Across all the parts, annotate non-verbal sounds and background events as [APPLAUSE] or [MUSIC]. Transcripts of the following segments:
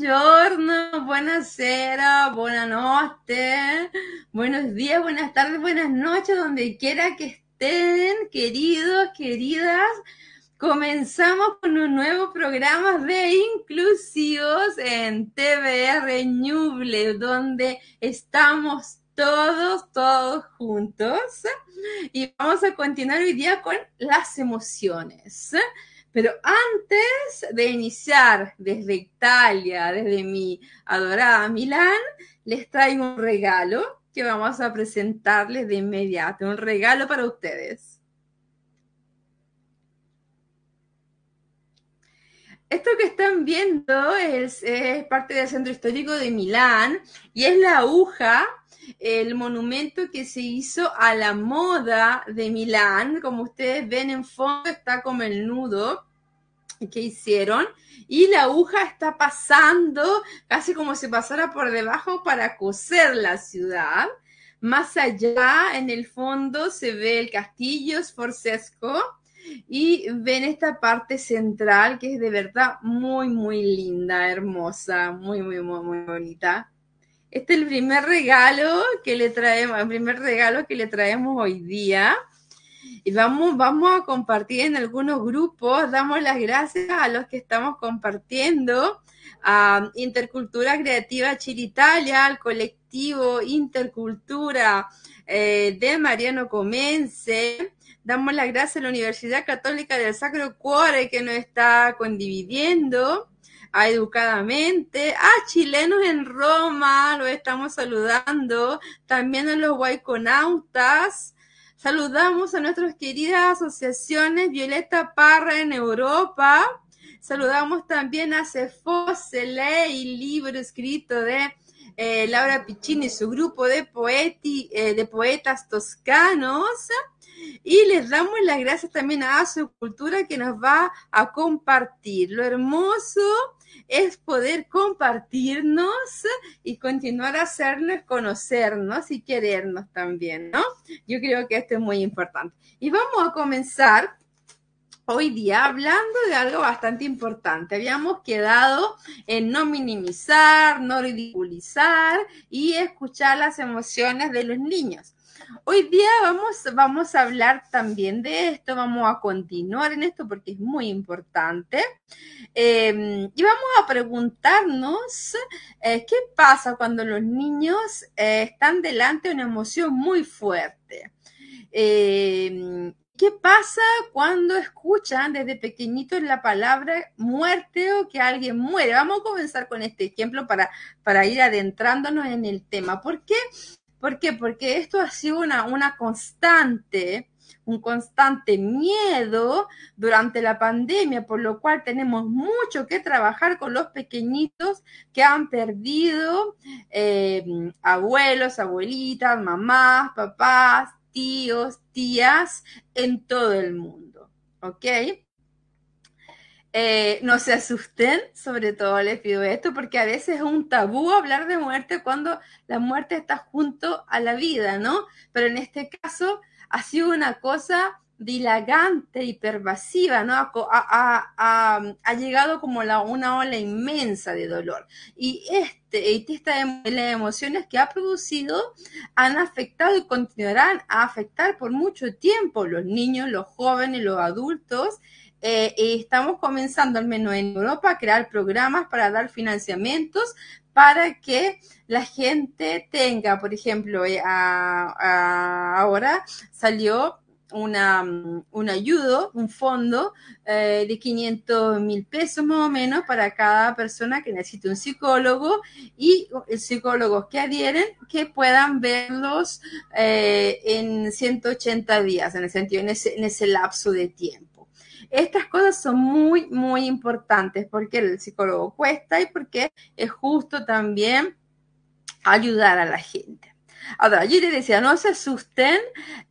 Buongiorno, buonasera, noche, buenos días, buenas tardes, buenas noches, donde quiera que estén, queridos, queridas. Comenzamos con un nuevo programa de inclusivos en TVR Ñuble, donde estamos todos, todos juntos. Y vamos a continuar hoy día con las emociones. Pero antes de iniciar desde Italia, desde mi adorada Milán, les traigo un regalo que vamos a presentarles de inmediato, un regalo para ustedes. Esto que están viendo es, es, parte del centro histórico de Milán y es la aguja, el monumento que se hizo a la moda de Milán. Como ustedes ven en fondo está como el nudo que hicieron y la aguja está pasando casi como si pasara por debajo para coser la ciudad. Más allá, en el fondo, se ve el castillo Sforzesco y ven esta parte central que es de verdad muy, muy linda, hermosa, muy, muy, muy, muy bonita. Este es el primer regalo que le traemos, el primer regalo que le traemos hoy día. Y vamos, vamos a compartir en algunos grupos, damos las gracias a los que estamos compartiendo, a Intercultura Creativa Chile Italia, al colectivo Intercultura eh, de Mariano Comense, damos las gracias a la Universidad Católica del Sacro Cuore que nos está condividiendo a Educadamente, a chilenos en Roma, los estamos saludando, también a los guayconautas, Saludamos a nuestras queridas asociaciones Violeta Parra en Europa. Saludamos también a Cefos, Ley, libro escrito de eh, Laura Piccini y su grupo de, poeti, eh, de poetas toscanos. Y les damos las gracias también a su cultura que nos va a compartir. Lo hermoso es poder compartirnos y continuar a hacernos conocernos y querernos también, ¿no? Yo creo que esto es muy importante. Y vamos a comenzar hoy día hablando de algo bastante importante. Habíamos quedado en no minimizar, no ridiculizar y escuchar las emociones de los niños. Hoy día vamos, vamos a hablar también de esto, vamos a continuar en esto porque es muy importante. Em, y vamos a preguntarnos eh, qué pasa cuando los niños eh, están delante de una emoción muy fuerte. Em, ¿Qué pasa cuando escuchan desde pequeñitos la palabra muerte o que alguien muere? Vamos a comenzar con este ejemplo para, para ir adentrándonos en el tema. ¿Por qué? ¿Por qué? Porque esto ha sido una, una constante, un constante miedo durante la pandemia, por lo cual tenemos mucho que trabajar con los pequeñitos que han perdido eh, abuelos, abuelitas, mamás, papás, tíos, tías en todo el mundo. ¿Ok? Eh, no se asusten, sobre todo les pido esto, porque a veces es un tabú hablar de muerte cuando la muerte está junto a la vida, ¿no? Pero en este caso ha sido una cosa dilagante y pervasiva, ¿no? Ha, llegado como la, una ola inmensa de dolor. Y este, esta em, las emociones que ha producido han afectado y continuarán a afectar por mucho tiempo los niños, los jóvenes, los adultos eh, estamos comenzando, al menos en Europa, a crear programas para dar financiamientos para que la gente tenga, por ejemplo, eh, ahora salió una, un ayudo, un fondo eh, de 500 mil pesos más o menos para cada persona que necesite un psicólogo y psicólogos que adhieren que puedan verlos en 180 días, en el sentido, en ese, en ese lapso de tiempo. Estas cosas son muy, muy importantes porque el psicólogo cuesta y porque es justo también ayudar a la gente. Ahora, yo les decía, no se asusten,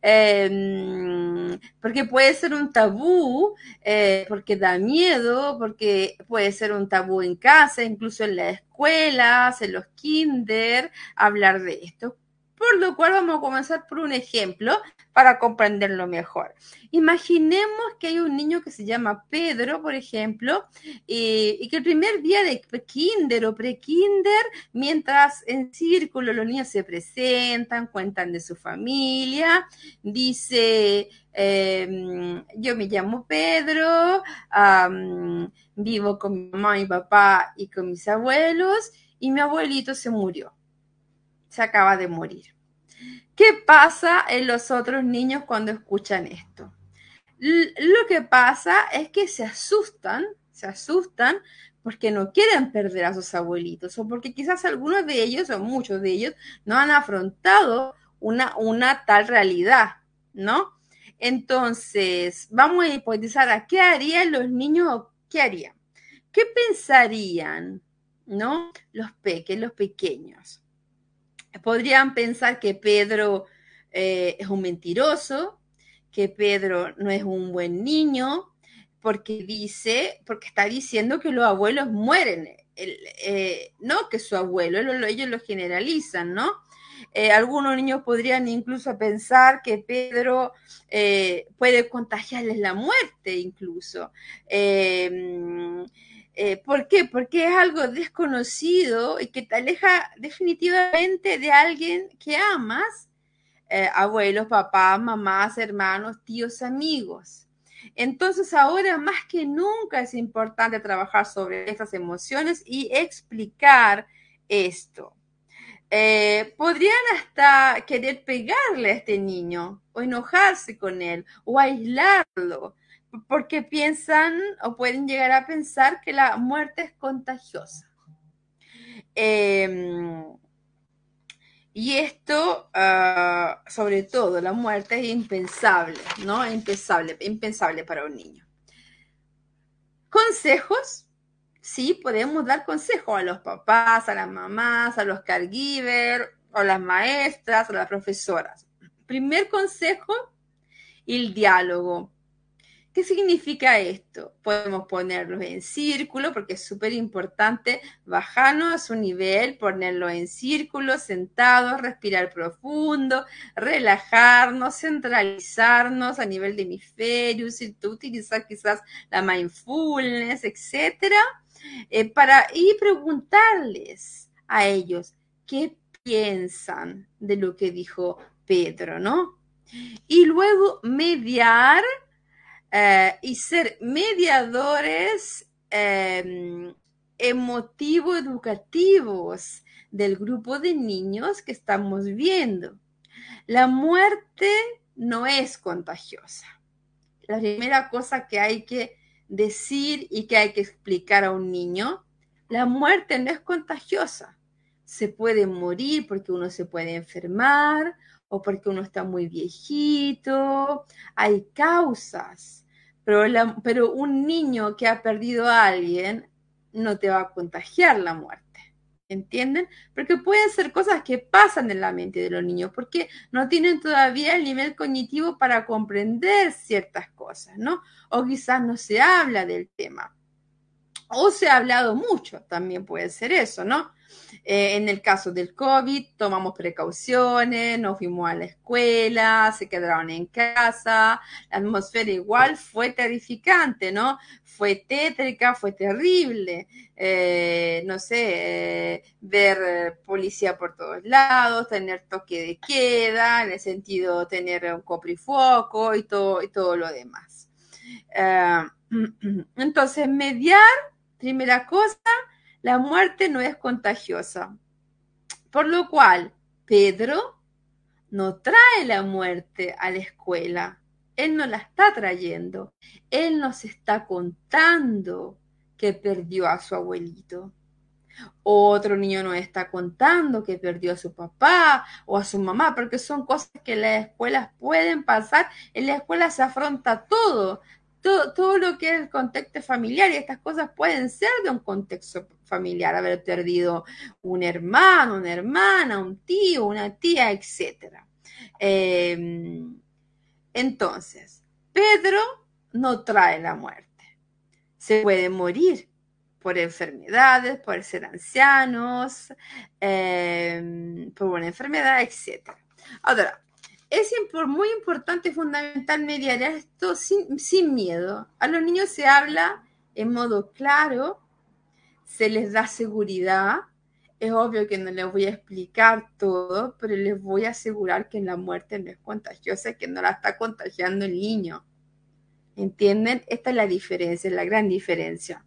em, porque puede ser un tabú, eh, porque da miedo, porque puede ser un tabú en casa, incluso en las escuelas, en los kinder, hablar de esto. Por lo cual vamos a comenzar por un ejemplo para comprenderlo mejor. Imaginemos que hay un niño que se llama Pedro, por ejemplo, y, que el primer día de kinder o pre-kinder, mientras en círculo los niños se presentan, cuentan de su familia, dice, em, yo me llamo Pedro, vivo con mi mamá, mi papá y con mis abuelos, y mi abuelito se murió se acaba de morir. ¿Qué pasa en los otros niños cuando escuchan esto? lo que pasa es que se asustan, se asustan porque no quieren perder a sus abuelitos o porque quizás algunos de ellos o muchos de ellos no han afrontado una, tal realidad, ¿no? Entonces, vamos a hipotizar a qué harían los niños o qué harían. ¿Qué pensarían, ¿no? Los peques, los pequeños podrían pensar que Pedro eh, es un mentiroso, que Pedro no es un buen niño, porque dice, porque está diciendo que los abuelos mueren, eh, no que su abuelo, ellos lo generalizan, ¿no? Eh, algunos niños podrían incluso pensar que Pedro puede contagiarles la muerte incluso. Eh, ¿Por qué? Porque es algo desconocido y que te aleja definitivamente de alguien que amas, eh, abuelos, papás, mamás, hermanos, tíos, amigos. Entonces ahora más que nunca es importante trabajar sobre estas emociones y explicar esto. Eh, podrían hasta querer pegarle a este niño o enojarse con él o aislarlo porque piensan o pueden llegar a pensar que la muerte es contagiosa. Em, y esto, ah, sobre todo, la muerte es impensable, ¿no? Impensable, impensable para un niño. Consejos, sí, podemos dar consejos a los papás, a las mamás, a los caregivers, a las maestras, a las profesoras. Primer consejo, el diálogo ¿Qué significa esto? Podemos ponerlos en círculo porque es súper importante bajarnos a su nivel, ponerlos en círculo, sentados, respirar profundo, relajarnos, centralizarnos a nivel de hemisferio, utilizar quizás la mindfulness, etcétera, eh, para y preguntarles a ellos qué piensan de lo que dijo Pedro, ¿no? Y luego mediar eh, y ser mediadores em, emotivo-educativos del grupo de niños que estamos viendo. La muerte no es contagiosa. La primera cosa que hay que decir y que hay que explicar a un niño, la muerte no es contagiosa. Se puede morir porque uno se puede enfermar o porque uno está muy viejito. Hay causas pero, un niño que ha perdido a alguien no te va a contagiar la muerte. ¿Entienden? Porque pueden ser cosas que pasan en la mente de los niños, porque no tienen todavía el nivel cognitivo para comprender ciertas cosas, ¿no? O quizás no se habla del tema. O se ha hablado mucho, también puede ser eso, ¿no? Eh, en el caso del COVID, tomamos precauciones, no fuimos a la escuela, se quedaron en casa, la atmósfera igual fue terrificante, ¿no? Fue tétrica, fue terrible, eh, no sé, eh, ver policía por todos lados, tener toque de queda, en el sentido de tener un coprifoco y todo, y todo lo demás. [CLEARS THROAT] entonces, mediar, primera cosa, la muerte no es contagiosa. Por lo cual, Pedro no trae la muerte a la escuela. Él no la está trayendo. Él nos está contando que perdió a su abuelito. Otro niño nos está contando que perdió a su papá o a su mamá, porque son cosas que en las escuelas pueden pasar. En la escuela se afronta todo, todo, lo que es el contexto familiar y estas cosas pueden ser de un contexto familiar, haber perdido un hermano, una hermana, un tío, una tía, etc. Em, entonces, Pedro no trae la muerte. Se puede morir, por enfermedades, por ser ancianos, em, por una enfermedad, etc. Ahora, es muy importante, fundamental, mediar esto sin, miedo. A los niños se habla en modo claro, se les da seguridad. Es obvio que no les voy a explicar todo, pero les voy a asegurar que la muerte no es contagiosa, que no la está contagiando el niño. ¿Entienden? Esta es la diferencia, la gran diferencia.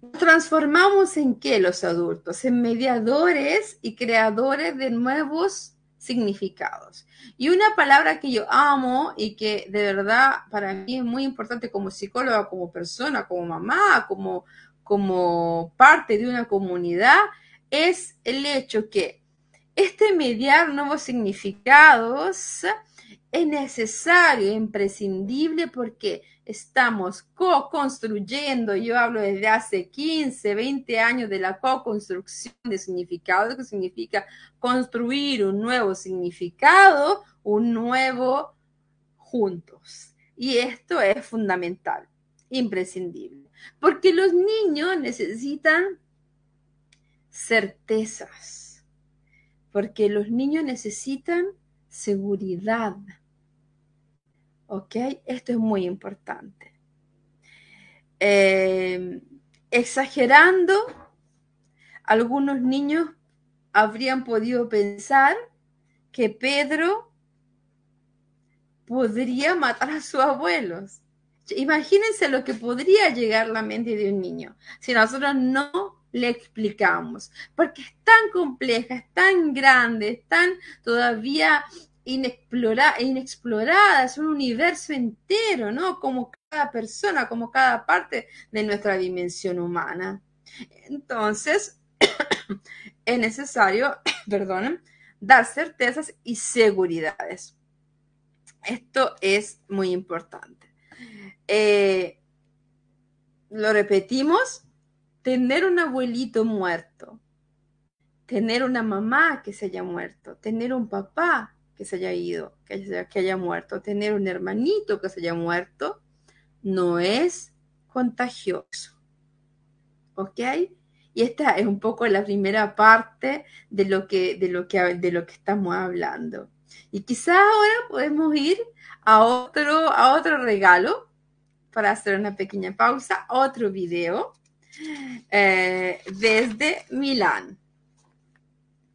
Nos transformamos en qué los adultos? En mediadores y creadores de nuevos significados. Y una palabra que yo amo y que de verdad para mí es muy importante como psicóloga, como persona, como mamá, como, como parte de una comunidad, es el hecho que este mediar nuevos significados es necesario, imprescindible, porque estamos co-construyendo, yo hablo desde hace 15, 20 años de la co-construcción de significado, que significa construir un nuevo significado, un nuevo juntos. Y esto es fundamental, imprescindible, porque los niños necesitan certezas, porque los niños necesitan seguridad ¿Ok? Esto es muy importante. Eh, exagerando, algunos niños habrían podido pensar que Pedro podría matar a sus abuelos. Imagínense lo que podría llegar a la mente de un niño si nosotros no le explicamos, porque es tan compleja, es tan grande, es tan todavía inexplorada, es un universo entero, ¿no? Como cada persona, como cada parte de nuestra dimensión humana. Entonces, [COUGHS] es necesario, [COUGHS] perdón, dar certezas y seguridades. Esto es muy importante. Eh, lo repetimos, tener un abuelito muerto, tener una mamá que se haya muerto, tener un papá que se haya ido, que haya, que haya muerto, tener un hermanito que se haya muerto, no es contagioso. ¿Ok? Y esta es un poco la primera parte de lo que, de lo que, de lo que estamos hablando. Y quizás ahora podemos ir a otro, a otro regalo para hacer una pequeña pausa, otro video eh, desde Milán.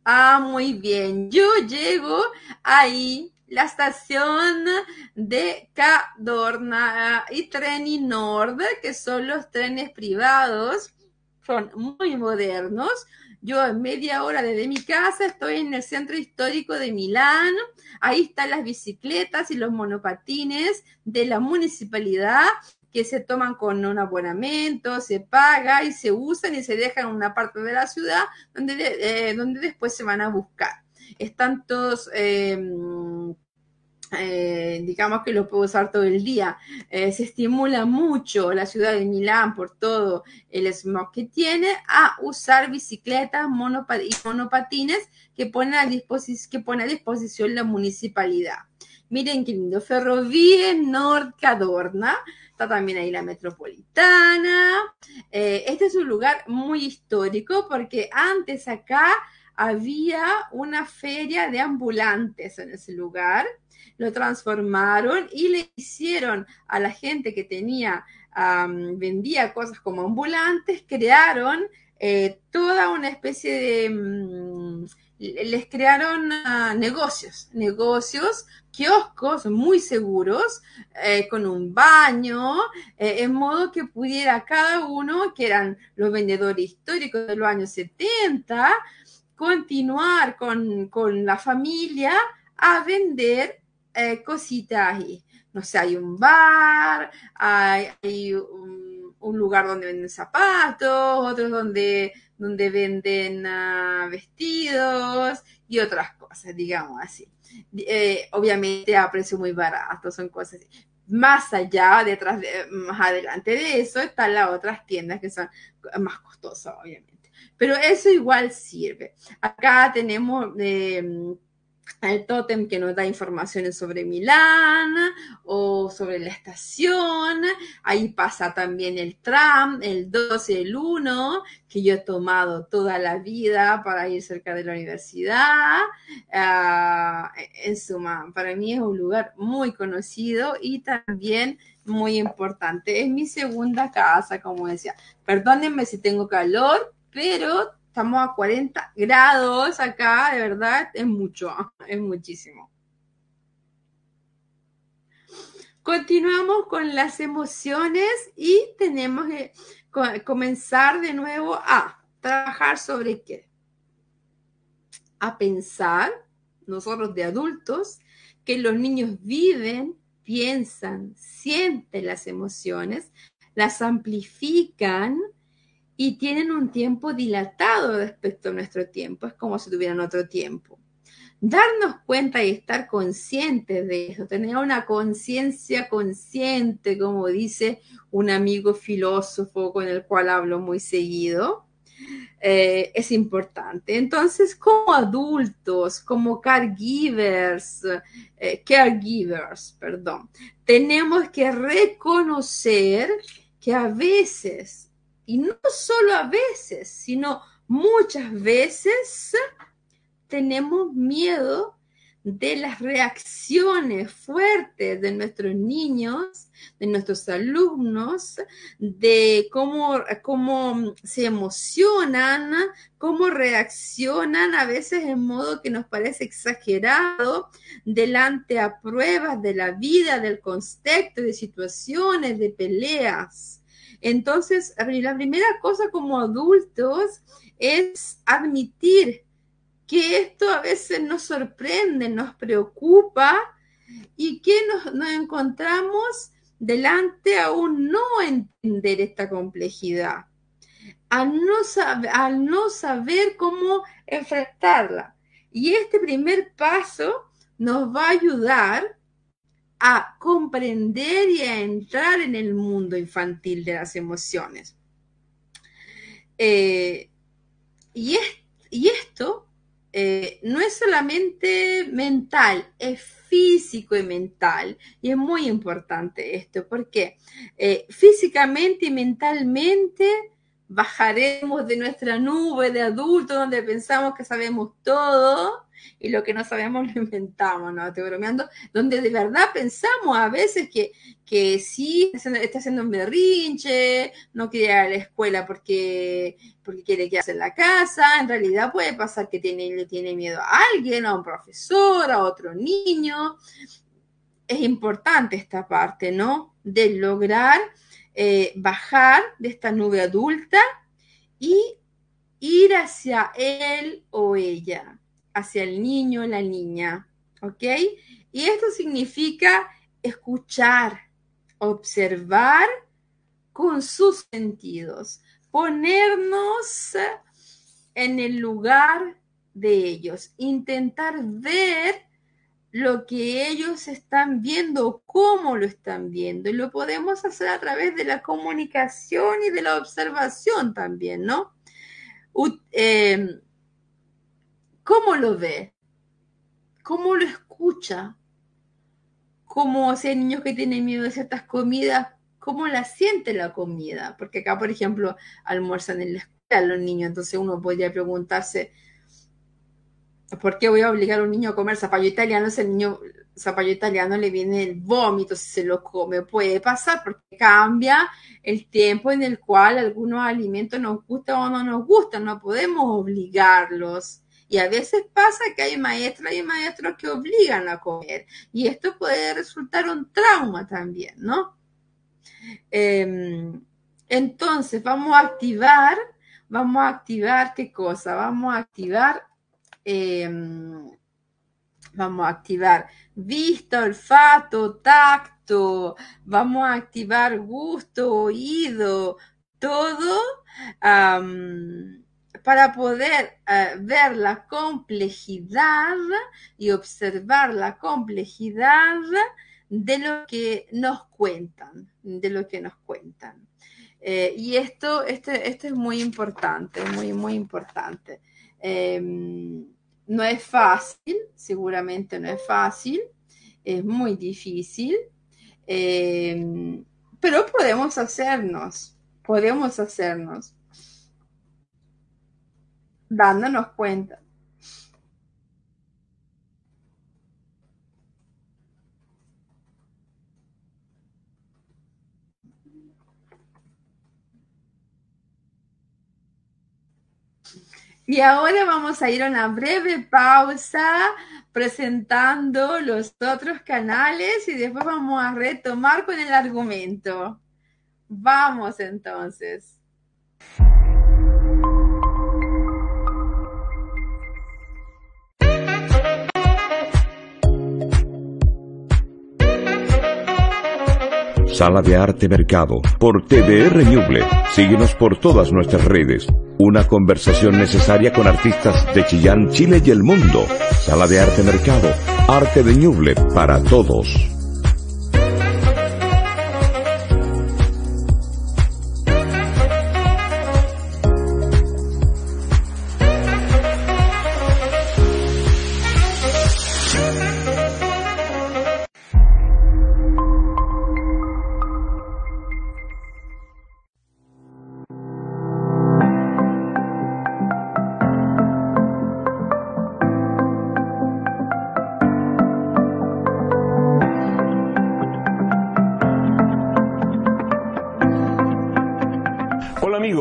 Ah, muy bien. Yo llego ahí, la estación de Cadorna y Treni Nord, que son los trenes privados, son muy modernos. Yo en media hora desde mi casa estoy en el centro histórico de Milán. Ahí están las bicicletas y los monopatines de la municipalidad que se toman con un abonamiento, se paga y se usan y se dejan en una parte de la ciudad donde, eh, donde después se van a buscar. Están todos... Em, eh, digamos que lo puedo usar todo el día. Eh, se estimula mucho la ciudad de Milán por todo el smog que tiene a usar bicicletas y monopatines que pone, a que pone a disposición la municipalidad. Miren qué lindo, Ferrovie Nord Cadorna está también ahí la metropolitana. Eh, este es un lugar muy histórico porque antes acá había una feria de ambulantes en ese lugar. Lo transformaron y le hicieron a la gente que tenía, vendía cosas como ambulantes, crearon eh, toda una especie de... Mm, les crearon ah, negocios, negocios, kioscos muy seguros, eh, con un baño, eh, en modo que pudiera cada uno, que eran los vendedores históricos de los años 70, continuar con, la familia a vender eh, cositas ahí. No sé, hay un bar, hay, un, un lugar donde venden zapatos, otros donde donde venden ah, vestidos y otras cosas, digamos así. Eh, obviamente a precio muy barato, son cosas así. Más allá, detrás de, más adelante de eso, están las otras tiendas que son más costosas, obviamente. Pero eso igual sirve. Acá tenemos em, el tótem que nos da informaciones sobre Milán o sobre la estación. Ahí pasa también el tram, el 2 y el 1, que yo he tomado toda la vida para ir cerca de la universidad. Ah, en suma, para mí es un lugar muy conocido y también muy importante. Es mi segunda casa, como decía. Perdónenme si tengo calor, pero Estamos a 40 grados acá, de verdad, es mucho, es muchísimo. Continuamos con las emociones y tenemos que comenzar de nuevo a trabajar sobre qué. A pensar, nosotros de adultos, que los niños viven, piensan, sienten las emociones, las amplifican y tienen un tiempo dilatado respecto a nuestro tiempo, es como si tuvieran otro tiempo. Darnos cuenta y estar conscientes de eso, tener una conciencia consciente, como dice un amigo filósofo con el cual hablo muy seguido, eh, es importante. Entonces, como adultos, como caregivers, eh, caregivers, perdón, tenemos que reconocer que a veces y no solo a veces, sino muchas veces tenemos miedo de las reacciones fuertes de nuestros niños, de nuestros alumnos, de cómo, cómo se emocionan, cómo reaccionan a veces en modo que nos parece exagerado delante a pruebas de la vida, del contexto, de situaciones, de peleas. Entonces, la primera cosa como adultos es admitir que esto a veces nos sorprende, nos preocupa y que nos, encontramos delante a un no entender esta complejidad, al no, al no saber cómo enfrentarla. Y este primer paso nos va a ayudar a comprender y a entrar en el mundo infantil de las emociones. Eh, y, y, esto eh, no es solamente mental, es físico y mental. Y es muy importante esto, porque eh, físicamente y mentalmente bajaremos de nuestra nube de adultos donde pensamos que sabemos todo y lo que no sabemos lo inventamos, ¿no? Estoy bromeando, donde de verdad pensamos a veces que, que sí está haciendo, un berrinche, no quiere ir a la escuela porque, porque quiere quedarse en la casa, en realidad puede pasar que tiene, le tiene miedo a alguien, a un profesor, a otro niño. Es importante esta parte, ¿no? De lograr eh, bajar de esta nube adulta y ir hacia él o ella hacia el niño, la niña, ¿ok? Y esto significa escuchar, observar con sus sentidos, ponernos en el lugar de ellos, intentar ver lo que ellos están viendo, cómo lo están viendo. Y lo podemos hacer a través de la comunicación y de la observación también, ¿no? Eh, ¿Cómo lo ve? ¿Cómo lo escucha? ¿Cómo si hay niños que tienen miedo de ciertas comidas? ¿Cómo la siente la comida? Porque acá, por ejemplo, almuerzan en la escuela los niños, entonces uno podría preguntarse, ¿por qué voy a obligar a un niño a comer zapallo italiano si el niño zapallo italiano le viene el vómito si se lo come? Puede pasar porque cambia el tiempo en el cual algunos alimentos nos gustan o no nos gustan, no podemos obligarlos. Y a veces pasa que hay maestras y maestros que obligan a comer. Y esto puede resultar un trauma también, ¿no? Em, entonces, vamos a activar, vamos a activar qué cosa? Vamos a activar, em, vamos a activar vista, olfato, tacto, vamos a activar gusto, oído, todo para poder eh, ver la complejidad y observar la complejidad de lo que nos cuentan, de lo que nos cuentan. Eh, y esto, este, esto es muy importante, muy, muy importante. Em, no es fácil, seguramente no es fácil, es muy difícil, eh, pero podemos hacernos, podemos hacernos, dándonos cuenta. Y ahora vamos a ir a una breve pausa presentando los otros canales y después vamos a retomar con el argumento. Vamos entonces. Sala de Arte Mercado, por TVR Ñuble. Síguenos por todas nuestras redes. Una conversación necesaria con artistas de Chillán, Chile y el mundo. Sala de Arte Mercado, arte de Ñuble para todos.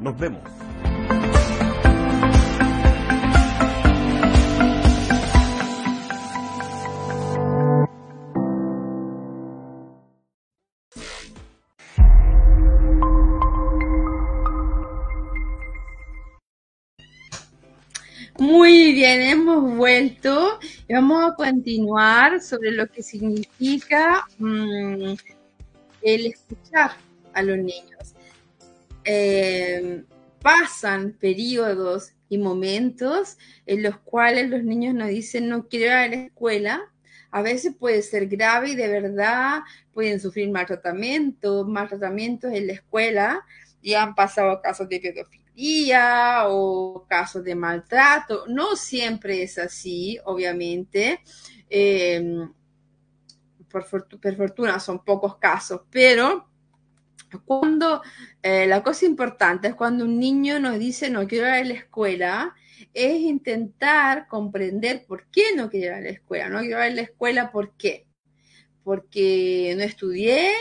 Nos vemos. Muy bien, hemos vuelto y vamos a continuar sobre lo que significa mm, el escuchar a los niños. Eh, pasan periodos y momentos en los cuales los niños nos dicen no quiero ir a la escuela. A veces puede ser grave y de verdad pueden sufrir maltratamientos, maltratamientos en la escuela y han pasado casos de pedofilia o casos de maltrato. No siempre es así, obviamente. Em, por fortuna son pocos casos, pero cuando eh, la cosa importante es cuando un niño nos dice no quiero ir a la escuela, es intentar comprender por qué no quiero ir a la escuela. No quiero ir a la escuela, ¿por qué? Porque no estudié,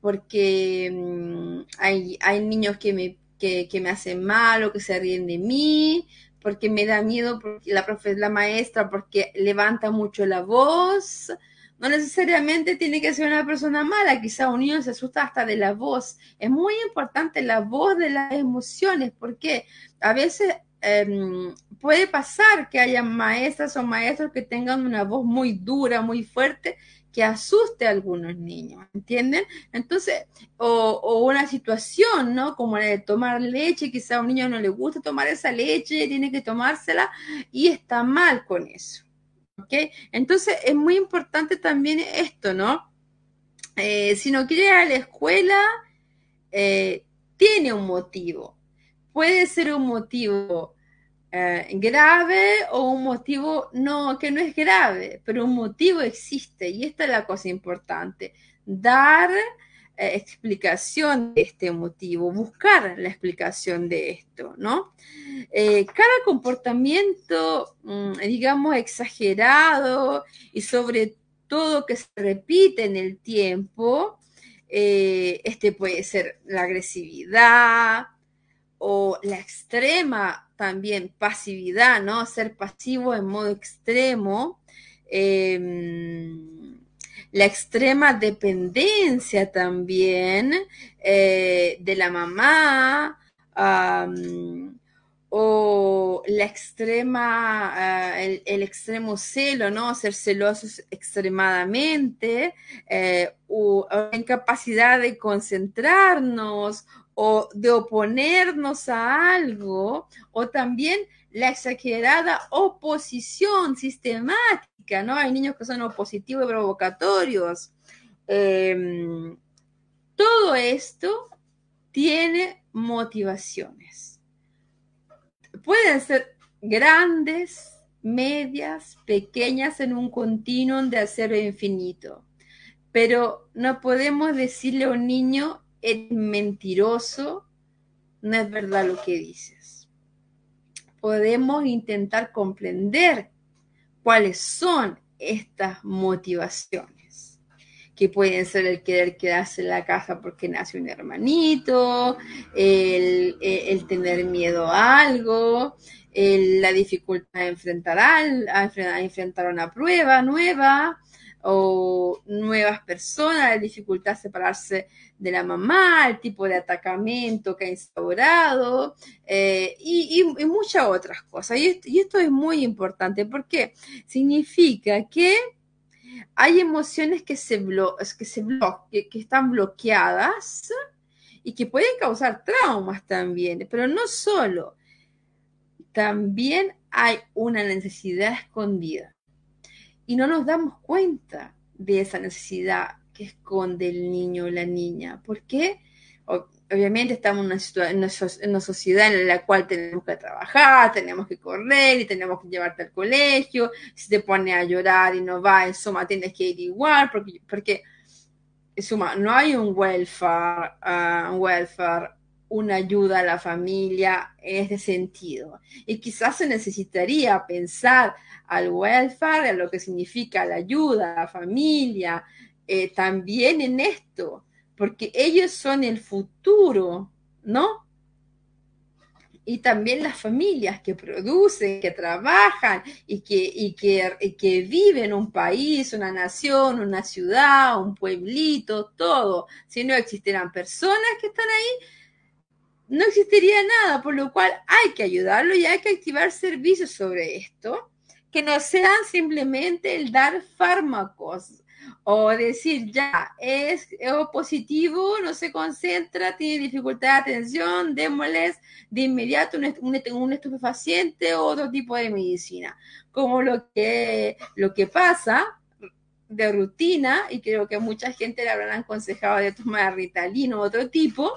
porque mm, hay, hay, niños que me, que, que me hacen mal o que se ríen de mí, porque me da miedo porque la profe, la maestra, porque levanta mucho la voz, no necesariamente tiene que ser una persona mala, quizá un niño se asusta hasta de la voz. Es muy importante la voz de las emociones, porque a veces em, puede pasar que haya maestras o maestros que tengan una voz muy dura, muy fuerte, que asuste a algunos niños, ¿entienden? Entonces, o, una situación, ¿no? Como la de tomar leche, quizá un niño no le gusta tomar esa leche, tiene que tomársela y está mal con eso. ¿Ok? Entonces es muy importante también esto, ¿no? Eh, si no quiere ir a la escuela, eh, tiene un motivo. Puede ser un motivo eh, grave o un motivo no, que no es grave, pero un motivo existe y esta es la cosa importante. Dar eh, explicación de este motivo, buscar la explicación de esto, ¿no? Eh, cada comportamiento, mm, digamos, exagerado y sobre todo que se repite en el tiempo, eh, este puede ser la agresividad o la extrema también pasividad, ¿no? Ser pasivo en modo extremo. Em, la extrema dependencia también eh, de la mamá o la extrema, ah, el, extremo celo, ¿no? Ser celosos extremadamente, eh, o, la incapacidad de concentrarnos o de oponernos a algo, o también la exagerada oposición sistemática, ¿no? Hay niños que son opositivos y provocatorios. Em, todo esto tiene motivaciones. Pueden ser grandes, medias, pequeñas en un continuum de acero infinito, pero no podemos decirle a un niño, es mentiroso, no es verdad lo que dices. Podemos intentar comprender cuáles son estas motivaciones que pueden ser el querer quedarse en la casa porque nace un hermanito, el, tener miedo a algo, la dificultad de enfrentar, al, a enfrentar una prueba nueva o nuevas personas, la dificultad de separarse de la mamá, el tipo de atacamiento que ha instaurado eh, y, muchas otras cosas. Y y esto es muy importante porque significa que hay emociones que se, que, se que están bloqueadas y que pueden causar traumas también, pero no solo, también hay una necesidad escondida y no nos damos cuenta de esa necesidad que esconde el niño o la niña. ¿Por qué? obviamente estamos en una, en una, sociedad en la cual tenemos que trabajar, tenemos que correr y tenemos que llevarte al colegio. Si te pone a llorar y no va, en suma, tienes que ir igual, porque, porque en suma, no hay un welfare, uh, un welfare, una ayuda a la familia en este sentido. Y quizás se necesitaría pensar al welfare, a lo que significa la ayuda a la familia, eh, también en esto porque ellos son el futuro, ¿no? Y también las familias que producen, que trabajan y que, que, que viven un país, una nación, una ciudad, un pueblito, todo. Si no existieran personas que están ahí, no existiría nada, por lo cual hay que ayudarlo y hay que activar servicios sobre esto, que no sean simplemente el dar fármacos, o decir, ya, es, positivo, no se concentra, tiene dificultad de atención, démosles de inmediato un, estupefaciente o otro tipo de medicina. Como lo que, lo que pasa de rutina, y creo que mucha gente le habrán aconsejado de tomar Ritalino o otro tipo,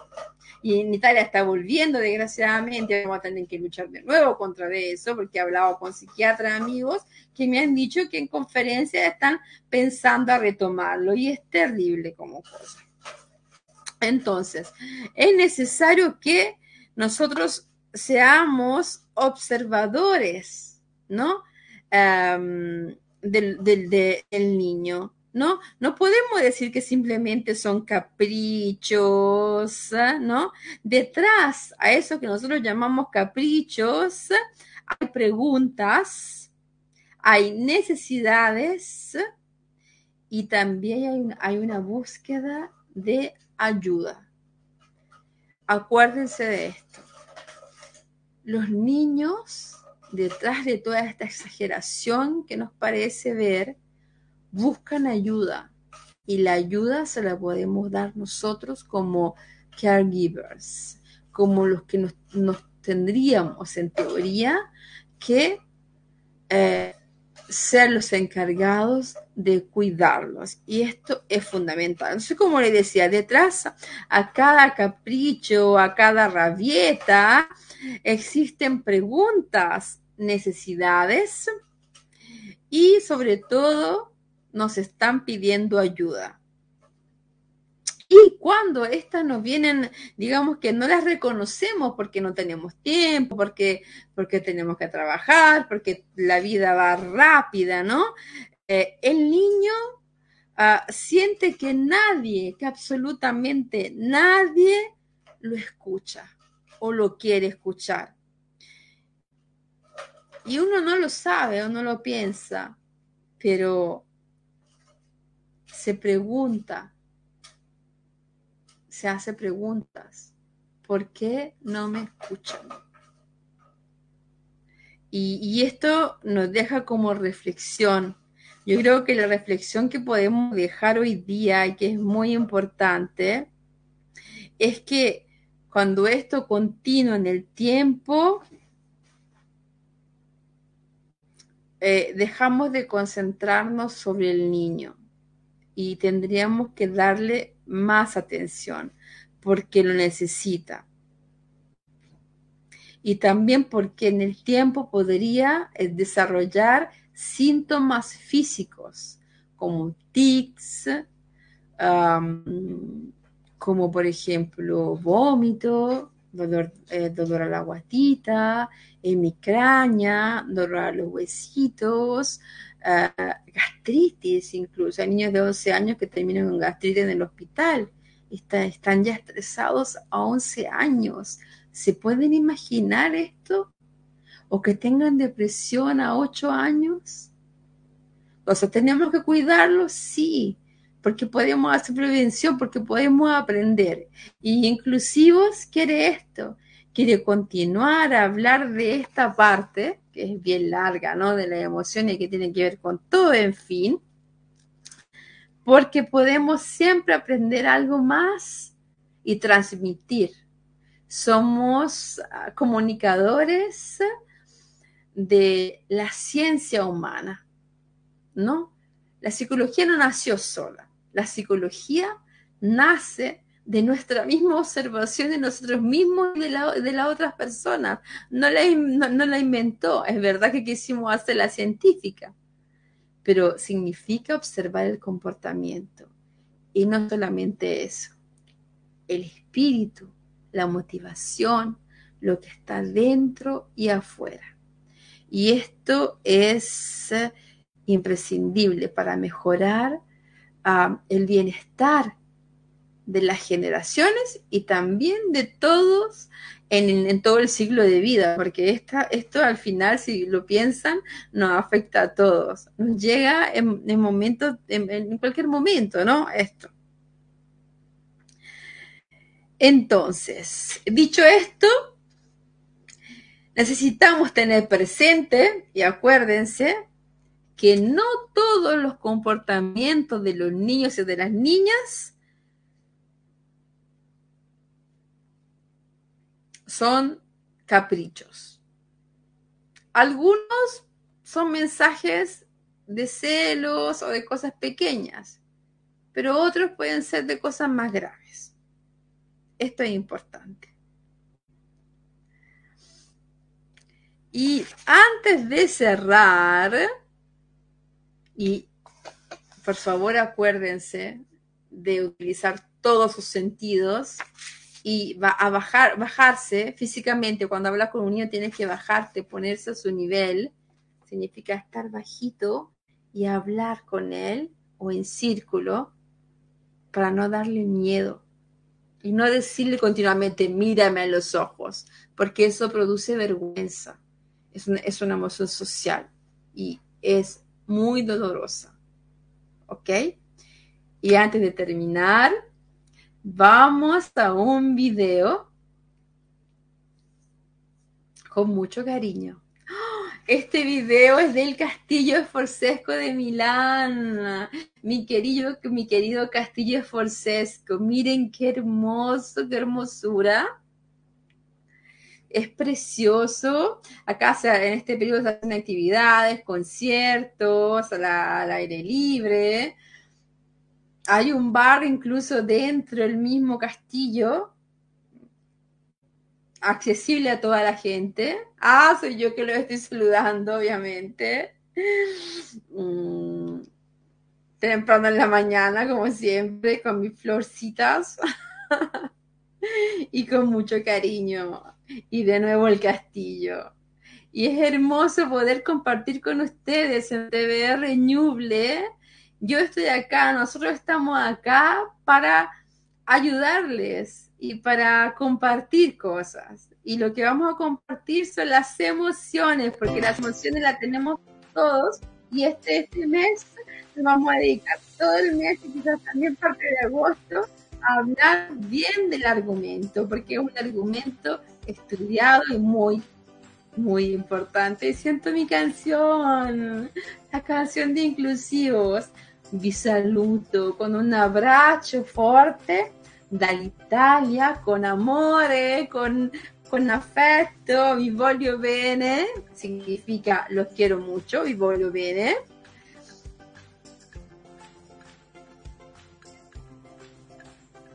y en Italia está volviendo, desgraciadamente, vamos a tener que luchar de nuevo contra eso, porque he hablado con psiquiatras amigos que me han dicho que en conferencias están pensando a retomarlo y es terrible como cosa. Entonces, es necesario que nosotros seamos observadores, ¿no? Del, del niño. ¿no? No podemos decir que simplemente son caprichos, ¿no? Detrás a eso que nosotros llamamos caprichos, hay preguntas, hay necesidades y también hay, hay una búsqueda de ayuda. Acuérdense de esto. Los niños, detrás de toda esta exageración que nos parece ver, buscan ayuda y la ayuda se la podemos dar nosotros como caregivers, como los que nos, tendríamos en teoría que eh, ser los encargados de cuidarlos. Y esto es fundamental. Entonces, como le decía, detrás a cada capricho, a cada rabieta, existen preguntas, necesidades y sobre todo nos están pidiendo ayuda. Y cuando estas nos vienen, digamos que no las reconocemos porque no tenemos tiempo, porque, porque tenemos que trabajar, porque la vida va rápida, ¿no? Eh, el niño ah, siente que nadie, que absolutamente nadie lo escucha o lo quiere escuchar. Y uno no lo sabe o no lo piensa, pero se pregunta, se hace preguntas. ¿Por qué no me escuchan? Y, esto nos deja como reflexión. Yo creo que la reflexión que podemos dejar hoy día y que es muy importante es que cuando esto continúa en el tiempo, eh, dejamos de concentrarnos sobre el niño y tendríamos que darle más atención porque lo necesita. Y también porque en el tiempo podría eh, desarrollar síntomas físicos como tics, como por ejemplo vómito, dolor, eh, dolor a la guatita, hemicraña, dolor a los huesitos, gastritis incluso. Hay niños de 11 años que terminan con gastritis en el hospital. están ya estresados a 11 años. ¿Se pueden imaginar esto? ¿O que tengan depresión a 8 años? O sea, ¿tenemos que cuidarlos? Sí, porque podemos hacer prevención, porque podemos aprender. Y Inclusivos quiere esto, quiere continuar a hablar de esta parte, que es bien larga, ¿no? De las emociones que tiene que ver con todo, en fin, porque podemos siempre aprender algo más y transmitir somos ah, comunicadores de la ciencia humana, ¿no? La psicología no nació sola, la psicología nace de nuestra misma observación de nosotros mismos y de, las otras personas. No la, no la inventó, es verdad que quisimos hacer la científica, pero significa observar el comportamiento. Y no solamente eso, el espíritu, la motivación, lo que está dentro y afuera. Y esto es imprescindible para mejorar el bienestar de las generaciones y también de todos en, todo el ciclo de vida, porque esta, esto al final, si lo piensan, nos afecta a todos. Nos llega en, momentos, en cualquier momento, ¿no? Esto. Entonces, dicho esto, necesitamos tener presente, y acuérdense, que no todos los comportamientos de los niños y de las niñas son caprichos. Algunos son mensajes de celos o de cosas pequeñas, pero otros pueden ser de cosas más graves. Esto es importante. Y antes de cerrar, y por favor acuérdense de utilizar todos sus sentidos y va a bajar, bajarse físicamente. Cuando hablas con un niño tienes que bajarte, ponerse a su nivel. Significa estar bajito y hablar con él o en círculo para no darle miedo y no decirle continuamente, mírame a los ojos, porque eso produce vergüenza. Es es una emoción social y es muy dolorosa. ¿Ok? Y antes de terminar, vamos a un video con mucho cariño. Este video es del Castillo Esforzesco de Milán. Mi querido, mi querido Castillo Esforzesco. Miren qué hermoso, qué hermosura. Es precioso. Acá en este periodo se hacen actividades, conciertos, al aire libre. Hay un bar incluso dentro del mismo castillo accesible a toda la gente. Ah, soy yo que lo estoy saludando, obviamente. Mm, temprano en la mañana, como siempre, con mis florcitas. [LAUGHS] y con mucho cariño. Y de nuevo el castillo. Y es hermoso poder compartir con ustedes en TVR Ñuble. Yo estoy acá, nosotros estamos acá para ayudarles y para compartir cosas. Y lo que vamos a compartir son las emociones, porque las emociones las tenemos todos y este, este mes nos vamos a dedicar todo el mes y quizás también parte de agosto hablar bien del argumento, porque es un argumento estudiado y muy muy importante. Siento mi canción, la canción de inclusivos. Vi saluto con un abbraccio forte dall'Italia, con amore, con, con affetto, vi voglio bene, significa los quiero mucho, vi voglio bene.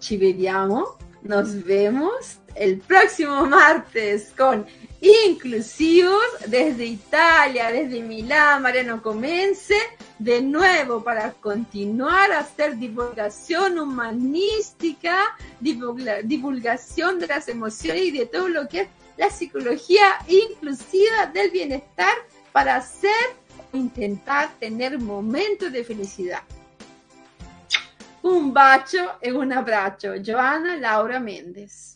Ci vediamo, nos vemos el próximo martes con inclusivos desde Italia, desde Milán, Mariano Comense, de nuevo para continuar a hacer divulgación humanística, divulgación de las emociones y de todo lo que es la psicología inclusiva del bienestar para hacer intentar tener momentos de felicidad. Un bacio e un abbraccio, Joana Laura Méndez.